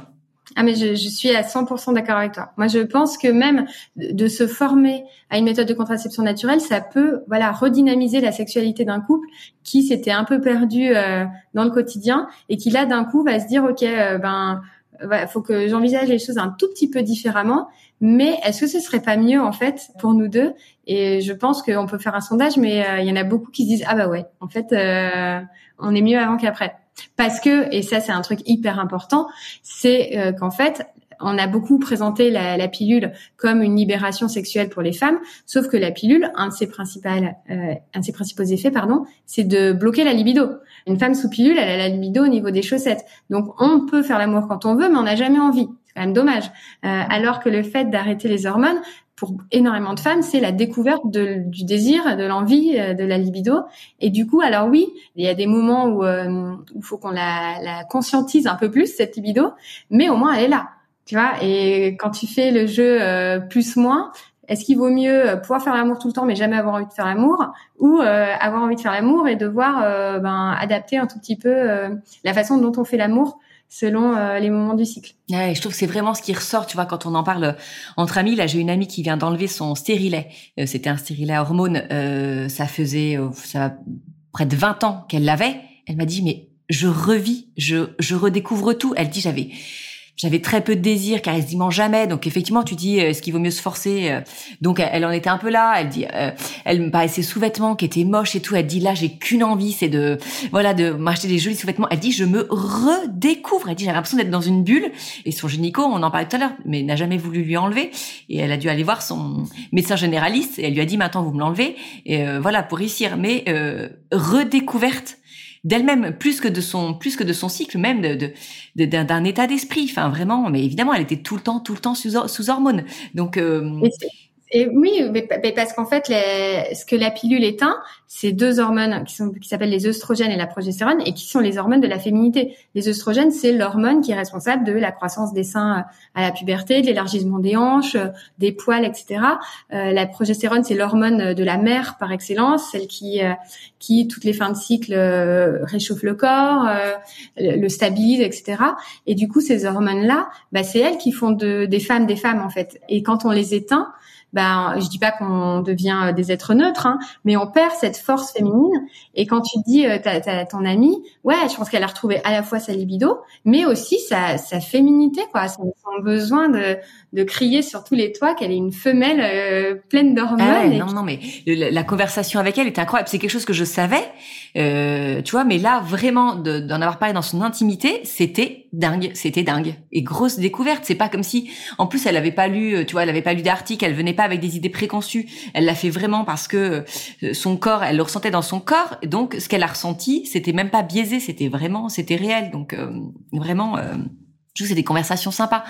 Ah mais je, je suis à 100% d'accord avec toi. Moi je pense que même de se former à une méthode de contraception naturelle, ça peut voilà redynamiser la sexualité d'un couple qui s'était un peu perdu euh, dans le quotidien et qui là d'un coup va se dire ok euh, ben il faut que j'envisage les choses un tout petit peu différemment. Mais est-ce que ce serait pas mieux en fait pour nous deux? Et je pense qu'on peut faire un sondage, mais euh, il y en a beaucoup qui se disent ah bah ouais, en fait on est mieux avant qu'après. Parce que, et ça c'est un truc hyper important, c'est euh, qu'en fait, on a beaucoup présenté la, pilule comme une libération sexuelle pour les femmes, sauf que la pilule, un de ses principaux, euh, un de ses principaux effets, pardon, c'est de bloquer la libido. Une femme sous pilule, elle a la libido au niveau des chaussettes. Donc on peut faire l'amour quand on veut, mais on n'a jamais envie. C'est quand même dommage. Euh, alors que le fait d'arrêter les hormones, pour énormément de femmes, c'est la découverte du désir, de l'envie, euh, de la libido. Et du coup, alors oui, il y a des moments où il euh, faut qu'on la, la, conscientise un peu plus cette libido, mais au moins elle est là, tu vois. Et quand tu fais le jeu euh, plus moins, est-ce qu'il vaut mieux pouvoir faire l'amour tout le temps mais jamais avoir envie de faire l'amour, ou avoir envie de faire l'amour et devoir ben, adapter un tout petit peu la façon dont on fait l'amour selon euh, les moments du cycle.
Ouais, je trouve que c'est vraiment ce qui ressort, tu vois, quand on en parle euh, entre amis. Là, j'ai une amie qui vient d'enlever son stérilet. Euh, c'était un stérilet à hormones. ça faisait ça près de 20 ans qu'elle l'avait. Elle m'a dit, mais je revis, je, je redécouvre tout. Elle dit, j'avais j'avais très peu de désir quasiment jamais. Donc effectivement tu dis est-ce qu'il vaut mieux se forcer euh, donc elle, en était un peu là. Elle dit euh, elle me paraissait sous-vêtements qui étaient moches et tout. Elle dit là j'ai qu'une envie c'est de voilà de m'acheter des jolis sous-vêtements elle dit je me redécouvre. Elle dit j'ai l'impression d'être dans une bulle. Et son gynéco on en parlait tout à l'heure mais n'a jamais voulu lui enlever. Et elle a dû aller voir son médecin généraliste. Et elle lui a dit maintenant vous me l'enlevez. Et euh, voilà pour réussir. Mais redécouverte d'elle-même plus que de son plus que de son cycle même de d'un état d'esprit. Enfin vraiment mais évidemment elle était tout le temps tout le temps sous, sous hormones. Donc euh,
et oui, mais, parce qu'en fait, les, ce que la pilule éteint, c'est deux hormones qui sont qui s'appellent les œstrogènes et la progestérone, et qui sont les hormones de la féminité. Les œstrogènes, c'est l'hormone qui est responsable de la croissance des seins à la puberté, de l'élargissement des hanches, des poils, etc. Euh, la progestérone, c'est l'hormone de la mère par excellence, celle qui euh, qui toutes les fins de cycle euh, réchauffe le corps, euh, le stabilise, etc. Et du coup, ces hormones-là, bah, c'est elles qui font de, des femmes des femmes en fait. Et quand on les éteint, ben je dis pas qu'on devient euh, des êtres neutres, hein, mais on perd cette force féminine. Et quand tu dis euh, t'as, ton amie, ouais, je pense qu'elle a retrouvé à la fois sa libido, mais aussi sa, sa féminité, quoi, son, besoin de, de crier sur tous les toits qu'elle est une femelle euh, pleine d'hormones. Ah
non, non, mais la, conversation avec elle est incroyable. C'est quelque chose que je savais, euh, tu vois, mais là vraiment d'en avoir parlé dans son intimité, c'était dingue, c'était dingue et grosse découverte. C'est pas comme si, en plus, elle avait pas lu, tu vois, elle avait pas lu d'article, elle venait pas avec des idées préconçues. Elle l'a fait vraiment parce que euh, son corps, elle le ressentait dans son corps. Donc, ce qu'elle a ressenti, c'était même pas biaisé, c'était vraiment, c'était réel. Donc, euh, vraiment. Euh, je trouve c'est des conversations sympas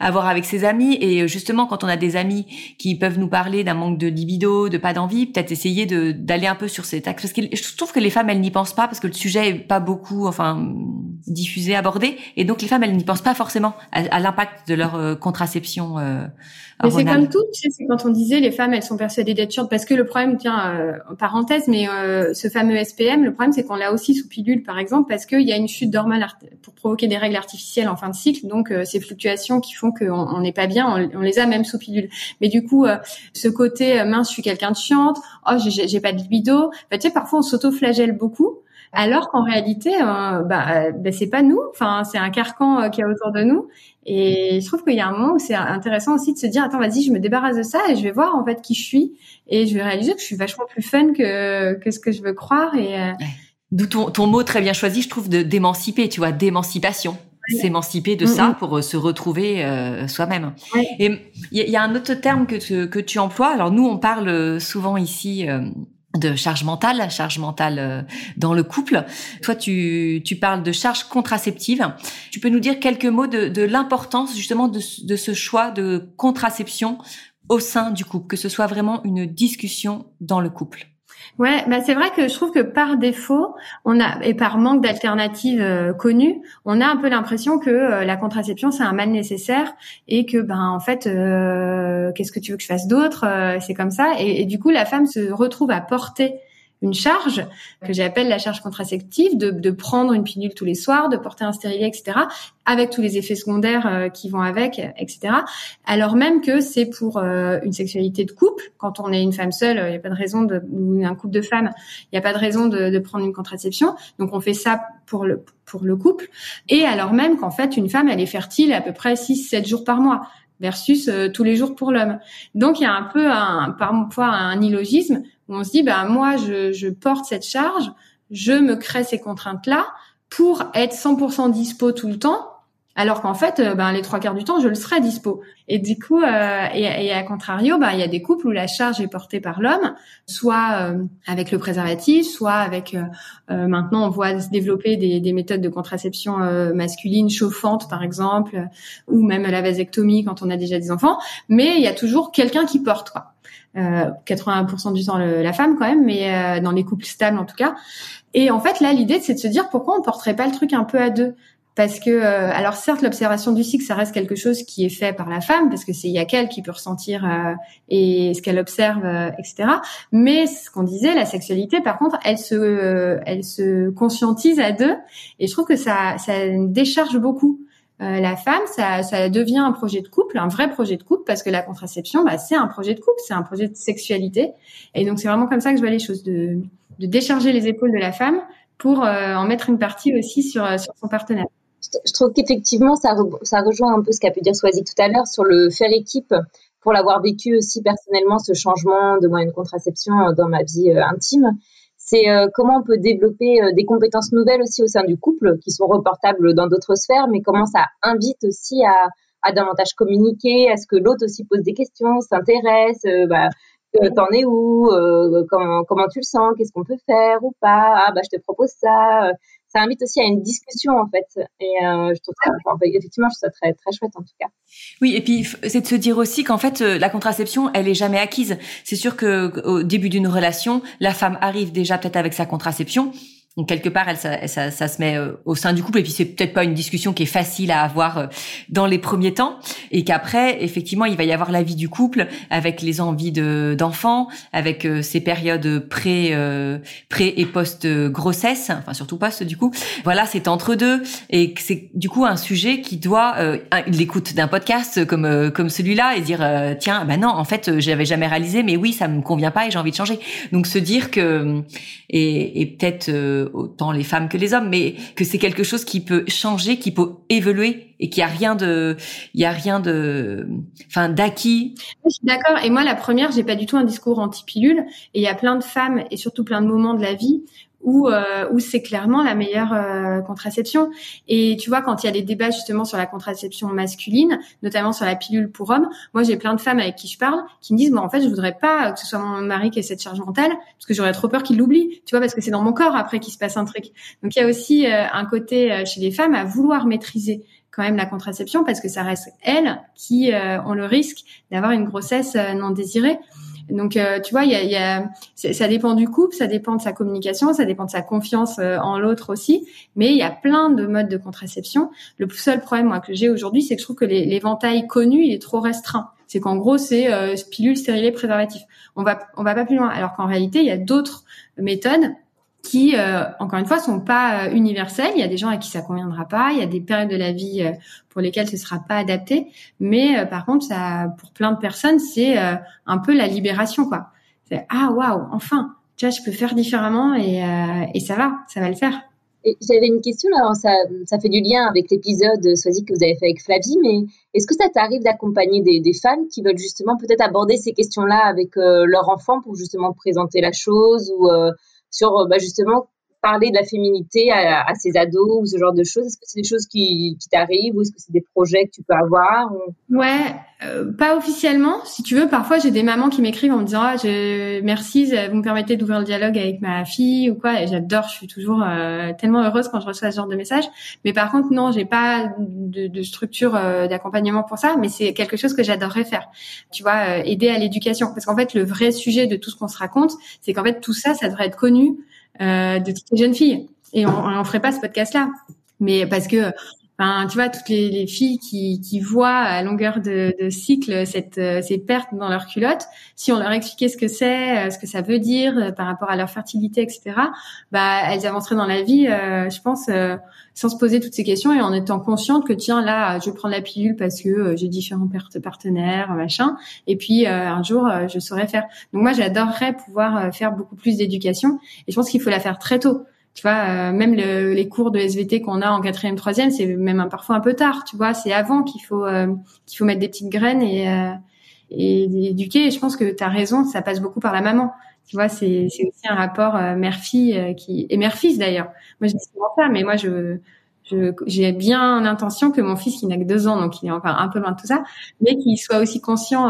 à avoir avec ses amis. Et justement quand on a des amis qui peuvent nous parler d'un manque de libido, de pas d'envie, peut-être essayer de d'aller un peu sur cet axe. Parce que je trouve que les femmes elles n'y pensent pas parce que le sujet est pas beaucoup enfin diffusé, abordé. Et donc les femmes elles n'y pensent pas forcément à, l'impact de leur euh, contraception euh,
mais c'est comme tout, tu sais, c'est quand on disait les femmes, elles sont persuadées d'être sûres, parce que le problème, tiens, euh, en parenthèse, mais euh, ce fameux SPM, le problème, c'est qu'on l'a aussi sous pilule, par exemple, parce qu'il y a une chute d'hormones pour provoquer des règles artificielles en fin de cycle, donc euh, ces fluctuations qui font qu'on n'est pas bien, on, les a même sous pilule. Mais du coup, ce côté, mince, je suis quelqu'un de chiante, oh, j'ai pas de libido, bah, tu sais, parfois on s'auto-flagelle beaucoup, alors qu'en réalité, bah, bah, c'est pas nous, enfin, c'est un carcan qui est autour de nous, et je trouve qu'il y a un moment où c'est intéressant aussi de se dire attends vas-y je me débarrasse de ça et je vais voir en fait qui je suis. Et je vais réaliser que je suis vachement plus fun que que ce que je veux croire et euh,
d'où ton, ton mot très bien choisi je trouve de d'émanciper tu vois d'émancipation s'émanciper de ça pour euh, se retrouver euh, soi-même. Et il y, a un autre terme que tu, que tu emploies. Alors nous, on parle souvent ici de charge mentale, charge mentale euh, dans le couple. Toi, tu, tu parles de charge contraceptive. Tu peux nous dire quelques mots de, de l'importance justement de, de ce choix de contraception au sein du couple, que ce soit vraiment une discussion dans le couple?
Ouais, bah c'est vrai que je trouve que par défaut, on a et par manque d'alternatives euh, connues, on a un peu l'impression que euh, la contraception c'est un mal nécessaire et que ben en fait euh, qu'est-ce que tu veux que je fasse d'autre C'est comme ça. Et, du coup la femme se retrouve à porter une charge que j'appelle la charge contraceptive, de, de, prendre une pilule tous les soirs, de porter un stérilet, etc., avec tous les effets secondaires euh, qui vont avec, etc. Alors même que c'est pour euh, une sexualité de couple. Quand on est une femme seule, il n'y a pas de raison de, ou un couple de femmes, il n'y a pas de raison de, de, prendre une contraception. Donc on fait ça pour le pour le couple. Et alors même qu'en fait une femme elle est fertile à peu près 6-7 jours par mois versus euh, tous les jours pour l'homme. Donc il y a un peu un parfois un illogisme où on se dit ben moi je, porte cette charge, je me crée ces contraintes là pour être 100% dispo tout le temps alors qu'en fait, euh, ben, les trois quarts du temps, je le serai dispo. Et du coup, euh, et, à contrario, ben, il y a des couples où la charge est portée par l'homme, soit euh, avec le préservatif, soit avec euh, maintenant on voit se développer des, des méthodes de contraception masculine chauffantes, par exemple, ou même la vasectomie quand on a déjà des enfants. Mais il y a toujours quelqu'un qui porte, quoi. 80% du temps la femme quand même, mais dans les couples stables en tout cas. Et en fait là, l'idée c'est de se dire pourquoi on porterait pas le truc un peu à deux. Parce que euh, alors certes l'observation du cycle ça reste quelque chose qui est fait par la femme parce que c'est il y a qu'elle qui peut ressentir euh, et ce qu'elle observe euh, etc mais ce qu'on disait la sexualité par contre elle se elle se conscientise à deux. Et je trouve que ça ça décharge beaucoup la femme, ça, ça devient un projet de couple, un vrai projet de couple, parce que la contraception, bah, c'est un projet de couple, c'est un projet de sexualité. Et donc, c'est vraiment comme ça que je vois les choses, de, de décharger les épaules de la femme pour en mettre une partie aussi sur, sur son partenaire
je trouve qu'effectivement, ça, ça rejoint un peu ce qu'a pu dire Swazik tout à l'heure sur le faire équipe, pour l'avoir vécu aussi personnellement, ce changement de moi une contraception euh, dans ma vie euh, intime. C'est euh, comment on peut développer des compétences nouvelles aussi au sein du couple, qui sont reportables dans d'autres sphères, mais comment ça invite aussi à, à davantage communiquer, à ce que l'autre aussi pose des questions, s'intéresse, bah, t'en es où, comment, comment tu le sens, qu'est-ce qu'on peut faire ou pas, ah bah je te propose ça, ça invite aussi à une discussion en fait. Et euh, je trouve ça, enfin, effectivement, je trouve ça très très chouette en tout cas.
Oui, et puis c'est de se dire aussi qu'en fait euh, la contraception, elle est jamais acquise. C'est sûr que au début d'une relation, la femme arrive déjà peut-être avec sa contraception donc quelque part, elle, ça, ça, ça se met euh, au sein du couple et puis c'est peut-être pas une discussion qui est facile à avoir euh, dans les premiers temps et qu'après, effectivement, il va y avoir la vie du couple avec les envies de d'enfants, avec euh, ces périodes pré pré et post grossesse, enfin surtout post du coup. Voilà, c'est entre deux et c'est du coup un sujet qui doit l'écoute d'un podcast comme comme celui-là et dire tiens, ben non, en fait, j'avais jamais réalisé, mais oui, ça me convient pas et j'ai envie de changer. Donc se dire que et, et peut-être autant les femmes que les hommes, mais que c'est quelque chose qui peut changer, qui peut évoluer et qu'il y a rien de, il y a rien de, enfin d'acquis.
Je suis d'accord. Et moi, la première, j'ai pas du tout un discours anti-pilule. Et il y a plein de femmes et surtout plein de moments de la vie où, euh, où c'est clairement la meilleure euh, contraception. Et tu vois, quand il y a des débats justement sur la contraception masculine, notamment sur la pilule pour hommes, moi j'ai plein de femmes avec qui je parle qui me disent, bon en fait je voudrais pas que ce soit mon mari qui ait cette charge mentale, parce que j'aurais trop peur qu'il l'oublie, tu vois, parce que c'est dans mon corps après qu'il se passe un truc. Donc il y a aussi euh, un côté chez les femmes à vouloir maîtriser quand même la contraception, parce que ça reste elles qui ont le risque d'avoir une grossesse non désirée. Donc, euh, tu vois, ça dépend du couple, ça dépend de sa communication, ça dépend de sa confiance euh, en l'autre aussi. Mais il y a plein de modes de contraception. Le seul problème moi que j'ai aujourd'hui, c'est que je trouve que l'éventail connu est trop restreint. C'est qu'en gros, c'est euh, pilule, stérilet, préservatif. On va, on va pas plus loin. Alors qu'en réalité, il y a d'autres méthodes qui, euh, encore une fois, sont pas euh, universelles. Il y a des gens à qui ça conviendra pas. Il y a des périodes de la vie euh, pour lesquelles ce sera pas adapté. Mais par contre, pour plein de personnes, c'est un peu la libération, quoi. C'est ah waouh, enfin, tu je peux faire différemment et, ça va, ça va le faire.
J'avais une question là, ça, fait du lien avec l'épisode Soisy que vous avez fait avec Flavie, mais est-ce que ça t'arrive d'accompagner des, des, femmes qui veulent justement peut-être aborder ces questions-là avec leur enfant pour justement présenter la chose ou sur euh, bah, justement parler de la féminité à, à, ces ados ou ce genre de choses? Est-ce que c'est des choses qui, qui t'arrivent ou est-ce que c'est des projets que tu peux avoir
Ouais, euh, pas officiellement. Si tu veux, parfois j'ai des mamans qui m'écrivent en me disant ah, je, merci, vous me permettez d'ouvrir le dialogue avec ma fille ou quoi. Et j'adore, je suis toujours euh, tellement heureuse quand je reçois ce genre de message. Mais par contre, non, j'ai pas de, de structure euh, d'accompagnement pour ça. Mais c'est quelque chose que j'adorerais faire. Tu vois, aider à l'éducation, parce qu'en fait, le vrai sujet de tout ce qu'on se raconte, c'est qu'en fait tout ça, ça devrait être connu euh, de toutes les jeunes filles. Et on, on ferait pas ce podcast-là. Mais parce que Enfin, tu vois, toutes les, les filles qui, qui voient à longueur de, de cycle cette, euh, ces pertes dans leur culotte, si on leur expliquait ce que c'est, euh, ce que ça veut dire euh, par rapport à leur fertilité, etc., bah, elles avanceraient dans la vie, je pense, sans se poser toutes ces questions et en étant consciente que tiens, là, je prendre la pilule parce que j'ai différents partenaires, machin, et puis un jour, je saurais faire. Donc moi, j'adorerais pouvoir faire beaucoup plus d'éducation et je pense qu'il faut la faire très tôt tu vois, euh, même les cours de SVT qu'on a en quatrième, troisième, c'est même parfois un peu tard, tu vois. C'est avant qu'il faut euh, qu'il faut mettre des petites graines et, euh, et, éduquer. Et je pense que tu as raison, ça passe beaucoup par la maman. Tu vois, c'est aussi un rapport mère-fille qui et mère-fils d'ailleurs. Moi, je dis souvent ça, mais moi, je j'ai bien l'intention que mon fils, qui n'a que deux ans, donc il est encore un peu loin de tout ça, mais qu'il soit aussi conscient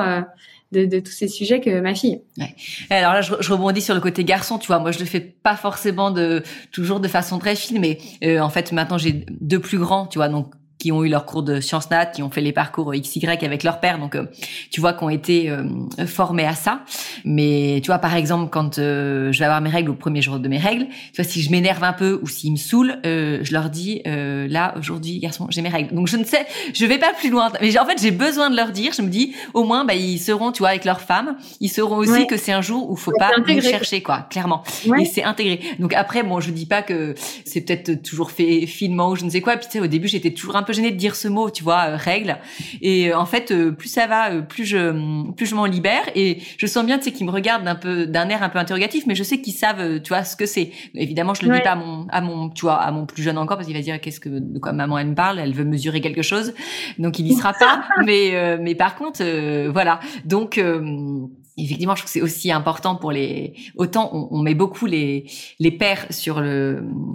de, tous ces sujets que ma fille.
Ouais. Alors là, je, je, rebondis sur le côté garçon. Tu vois, moi, je le fais pas forcément de toujours de façon très fine, mais euh, en fait, maintenant, j'ai deux plus grands. Tu vois, donc qui ont eu leur cours de sciences nat, qui ont fait les parcours XY avec leur père, donc euh, tu vois, qui ont été euh, formés à ça. Mais tu vois, par exemple, quand euh, je vais avoir mes règles au premier jour de mes règles, tu vois, si je m'énerve un peu ou s'ils me saoulent, je leur dis là aujourd'hui, garçon, j'ai mes règles. Donc je ne sais, je vais pas plus loin. Mais en fait, j'ai besoin de leur dire. Je me dis, au moins, bah ils seront, tu vois, avec leur femme, ils sauront aussi que c'est un jour où faut pas nous chercher, quoi, clairement. Et c'est intégré. Donc après, bon, je dis pas que c'est peut-être toujours fait finement ou je ne sais quoi. Puis tu sais, au début, j'étais toujours un peu gênée de dire ce mot, tu vois, euh, règle. Et euh, en fait, euh, plus ça va, plus je plus je m'en libère. Et je sens bien, tu sais, qu'ils me regardent d'un peu d'un air un peu interrogatif, mais je sais qu'ils savent, tu vois, ce que c'est. Évidemment, je le dis pas à mon à mon, tu vois, à mon plus jeune encore parce qu'il va dire qu'est-ce que de quoi maman elle me parle, elle veut mesurer quelque chose, donc il y sera pas. mais mais par contre, voilà. Donc effectivement, je trouve que c'est aussi important pour les. Autant on, met beaucoup les les pères sur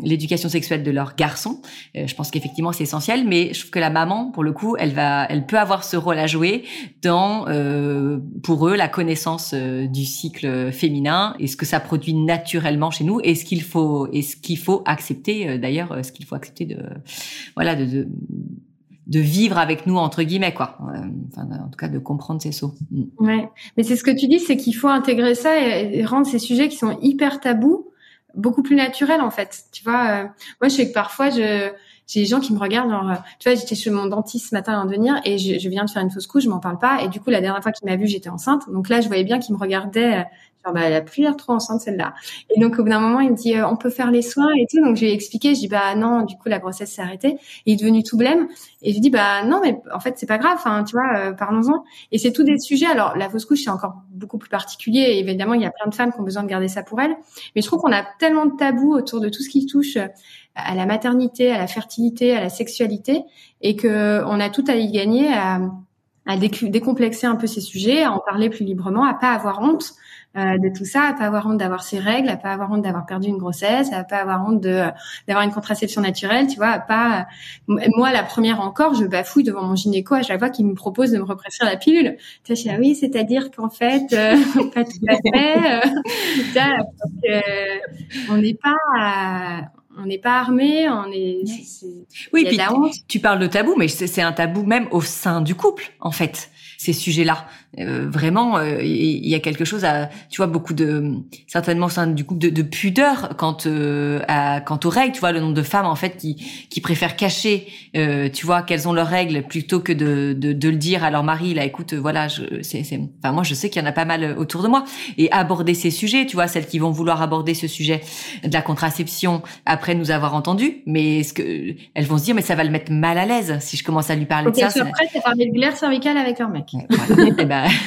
l'éducation sexuelle de leurs garçons. Euh, je pense qu'effectivement c'est essentiel, mais je trouve que la maman, pour le coup, elle va, elle peut avoir ce rôle à jouer dans euh, pour eux la connaissance euh, du cycle féminin et ce que ça produit naturellement chez nous et ce qu'il faut et ce qu'il faut accepter d'ailleurs, ce qu'il faut accepter de voilà de de vivre avec nous entre guillemets quoi. Euh, enfin, en tout cas de comprendre ces sauts.
Mm. ouais. Mais c'est ce que tu dis c'est qu'il faut intégrer ça et, rendre ces sujets qui sont hyper tabous beaucoup plus naturels en fait. Tu vois euh, moi je sais que parfois je j'ai des gens qui me regardent genre euh, tu vois j'étais chez mon dentiste ce matin à venir et je, je, viens de faire une fausse couche je m'en parle pas. Et du coup la dernière fois qu'il m'a vu j'étais enceinte. Donc là je voyais bien qu'il me regardait bah, elle a plus l'air trop enceinte celle-là. Et donc au bout d'un moment, il me dit euh, on peut faire les soins et tout. Donc je lui ai expliqué, je dis bah non, du coup la grossesse s'est arrêtée. Et il est devenu tout blême. Et je dis bah non, mais en fait c'est pas grave, hein, tu vois, euh, parlons-en. Et c'est tout des sujets. Alors la fausse couche c'est encore beaucoup plus particulier. Et évidemment, il y a plein de femmes qui ont besoin de garder ça pour elles. Mais je trouve qu'on a tellement de tabous autour de tout ce qui touche à la maternité, à la fertilité, à la sexualité, et que on a tout à y gagner à à décomplexer un peu ces sujets, à en parler plus librement, à pas avoir honte euh, de tout ça, à pas avoir honte d'avoir ses règles, à pas avoir honte d'avoir perdu une grossesse, à pas avoir honte de d'avoir une contraception naturelle, tu vois, à pas moi la première encore, je bafouille devant mon gynéco à chaque fois qu'il me propose de me represcrire la pilule. Tu sais, ah oui, c'est-à-dire qu'en fait euh, pas tout à fait euh, on n'est pas on n'est pas armé, on est.
oui, puis tu parles de tabou, mais c'est un tabou même au sein du couple, en fait ces sujets-là. Euh, vraiment, euh, il y a quelque chose à, tu vois, beaucoup de, certainement au sein du couple, de, de pudeur quant, euh, à, quant aux règles. Tu vois, le nombre de femmes en fait qui, qui préfèrent cacher, euh, tu vois, qu'elles ont leurs règles plutôt que de, de, de le dire à leur mari. Là, écoute, voilà, je, c'est, c'est, enfin moi, je sais qu'il y en a pas mal autour de moi. Et aborder ces sujets, tu vois, celles qui vont vouloir aborder ce sujet de la contraception après nous avoir entendu, mais ce que elles vont se dire, mais ça va le mettre mal à l'aise si je commence à lui parler de ça.
Après, prête à parler de glaire cervicale avec leur ben.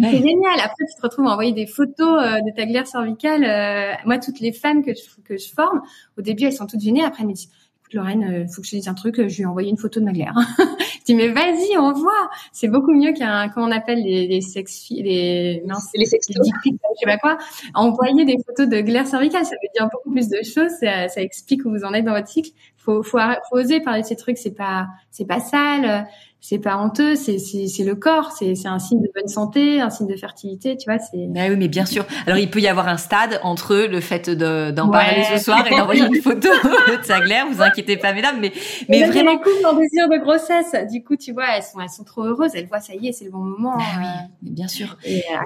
C'est génial. Après, tu te retrouves à envoyer des photos euh, de ta glaire cervicale. Euh, moi, toutes les femmes que je, que je forme, au début, elles sont toutes gênées. Après, elles me disent, écoute, Lorraine, euh, faut que je te dise un truc. Je lui ai envoyé une photo de ma glaire. je dis, mais vas-y, on voit. C'est beaucoup mieux qu'un, comment on appelle les, les sex les,
non, les sextos.
je sais pas quoi. Envoyer des photos de glaire cervicale, ça veut dire beaucoup plus de choses. Ça, ça explique où vous en êtes dans votre cycle. Faut, faut, faut oser parler de ces trucs. C'est pas, c'est pas sale c'est pas honteux, c'est c'est le corps, c'est c'est un signe de bonne santé, un signe de fertilité, tu vois. C'est.
Ah oui, mais bien sûr. Alors il peut y avoir un stade entre le fait d'en parler ce soir et d'envoyer une photo de sa glaire. Vous inquiétez pas, mesdames, mais mais vraiment.
Les couples en désir de grossesse, du coup, tu vois, elles sont elles sont trop heureuses. Elles voient ça y est, c'est le bon moment.
Ah oui, euh. bien sûr.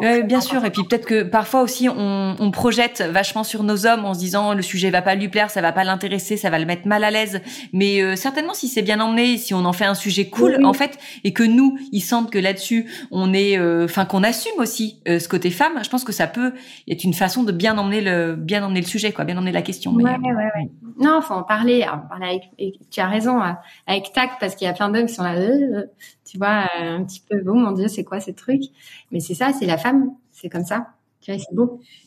euh, bien sûr. Et puis peut-être que parfois aussi on, on projette vachement sur nos hommes en se disant le sujet va pas lui plaire, ça va pas l'intéresser, ça va le mettre mal à l'aise l'aise. Mais euh, certainement, si c'est bien emmené, si on en fait un sujet cool, en fait, et que nous, ils sentent que là-dessus, on est, euh, enfin, qu'on assume aussi euh, ce côté femme, je pense que ça peut être une façon de bien emmener le, bien emmener le sujet, quoi, bien emmener la question.
Ouais, ouais, ouais. Non, faut en parler. parler avec, tu as raison, avec tact, parce qu'il y a plein d'hommes qui sont là, tu vois, un petit peu, oh mon Dieu, c'est quoi ces trucs? Mais c'est ça, c'est la femme, c'est comme ça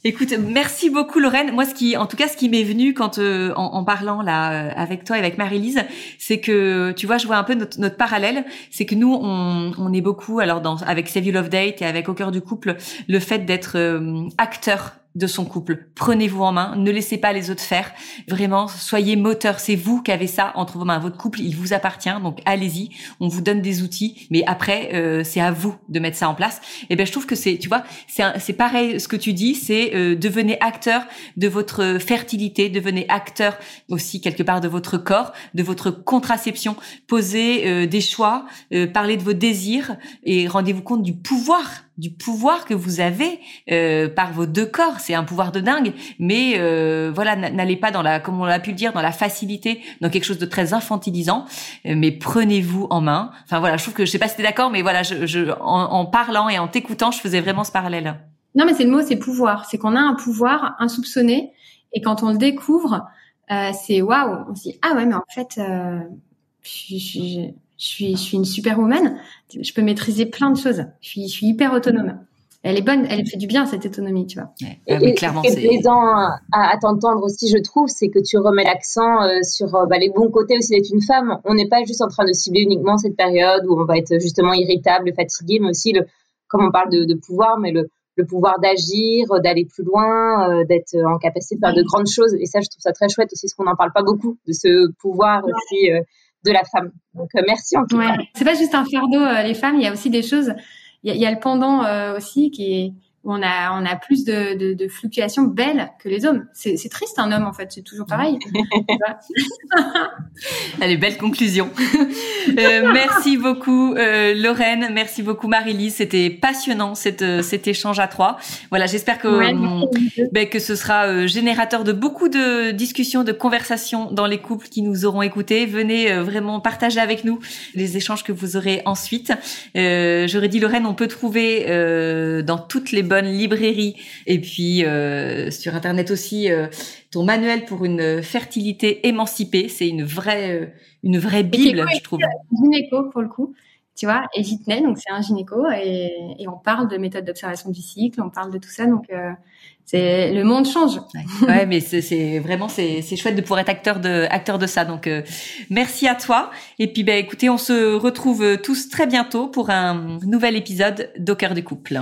Écoute, merci beaucoup Lorraine. Moi, ce qui, en tout cas, ce qui m'est venu quand euh, en, parlant là euh, avec toi et avec Marie-Lise, c'est que tu vois, je vois un peu notre, parallèle, c'est que nous, on, on, est beaucoup, alors dans, avec Save You Love Date et avec Au cœur du couple, le fait d'être euh, acteur de son couple. Prenez-vous en main, ne laissez pas les autres faire. Vraiment, soyez moteur. C'est vous qui avez ça entre vos mains. Votre couple, il vous appartient, donc allez-y. On vous donne des outils, mais après, euh, c'est à vous de mettre ça en place. Et ben, je trouve que c'est, tu vois, c'est pareil. Ce que tu dis, c'est euh, devenez acteur de votre fertilité, devenez acteur aussi quelque part de votre corps, de votre contraception. Posez euh, des choix, parlez de vos désirs et rendez-vous compte du pouvoir du pouvoir que vous avez euh, par vos deux corps. C'est un pouvoir de dingue. Mais euh, voilà, n'allez pas dans la, comme on l'a pu le dire, dans la facilité, dans quelque chose de très infantilisant. Euh, mais prenez-vous en main. Enfin voilà, je trouve que je sais pas si t'es d'accord, mais voilà, je, je en, en, parlant et en t'écoutant, je faisais vraiment ce parallèle.
Non, mais c'est le mot, c'est pouvoir. C'est qu'on a un pouvoir insoupçonné et quand on le découvre, euh, c'est waouh. On se dit ah ouais, mais en fait, euh, je, je, je suis, je suis une superwoman. Je peux maîtriser plein de choses. Je suis, je suis hyper autonome. Elle est bonne, elle fait du bien cette autonomie, tu vois.
et, clairement, ce qui est plaisant à, à t'entendre aussi, je trouve, c'est que tu remets l'accent euh, sur euh, bah, les bons côtés aussi d'être une femme. On n'est pas juste en train de cibler uniquement cette période où on va être justement irritable, fatigué, mais aussi, le, comme on parle de, de pouvoir, mais le, le pouvoir d'agir, d'aller plus loin, euh, d'être en capacité de faire de grandes choses. Et ça, je trouve ça très chouette aussi, parce qu'on n'en parle pas beaucoup de ce pouvoir aussi la femme. Donc euh, merci.
C'est pas juste un fardeau euh, les femmes, il y a aussi des choses. Il y a, le pendant euh, aussi qui est on a on a plus de, de, de fluctuations belles que les hommes. C'est triste un homme en fait, c'est toujours pareil.
Allez, belle conclusion. euh, merci beaucoup euh, Lorraine, merci beaucoup Marie-Lise, c'était passionnant cet, euh, cet échange à trois. Voilà, j'espère que ben, que ce sera euh, générateur de beaucoup de discussions, de conversations dans les couples qui nous auront écoutés. Venez vraiment partager avec nous les échanges que vous aurez ensuite. J'aurais dit Lorraine, on peut trouver dans toutes les bonnes librairie et puis euh, sur internet aussi euh, ton manuel pour une fertilité émancipée. C'est une vraie euh, une vraie bible, je trouve.
Gynéco pour le coup, tu vois, et Jitney, donc c'est un gynéco et, et, on parle de méthode d'observation du cycle, on parle de tout ça, donc c'est le monde change.
Ouais, mais c'est vraiment c'est chouette de pouvoir être acteur de acteur de ça. Donc merci à toi. Et puis ben écoutez, on se retrouve tous très bientôt pour un nouvel épisode d'Au cœur du couple.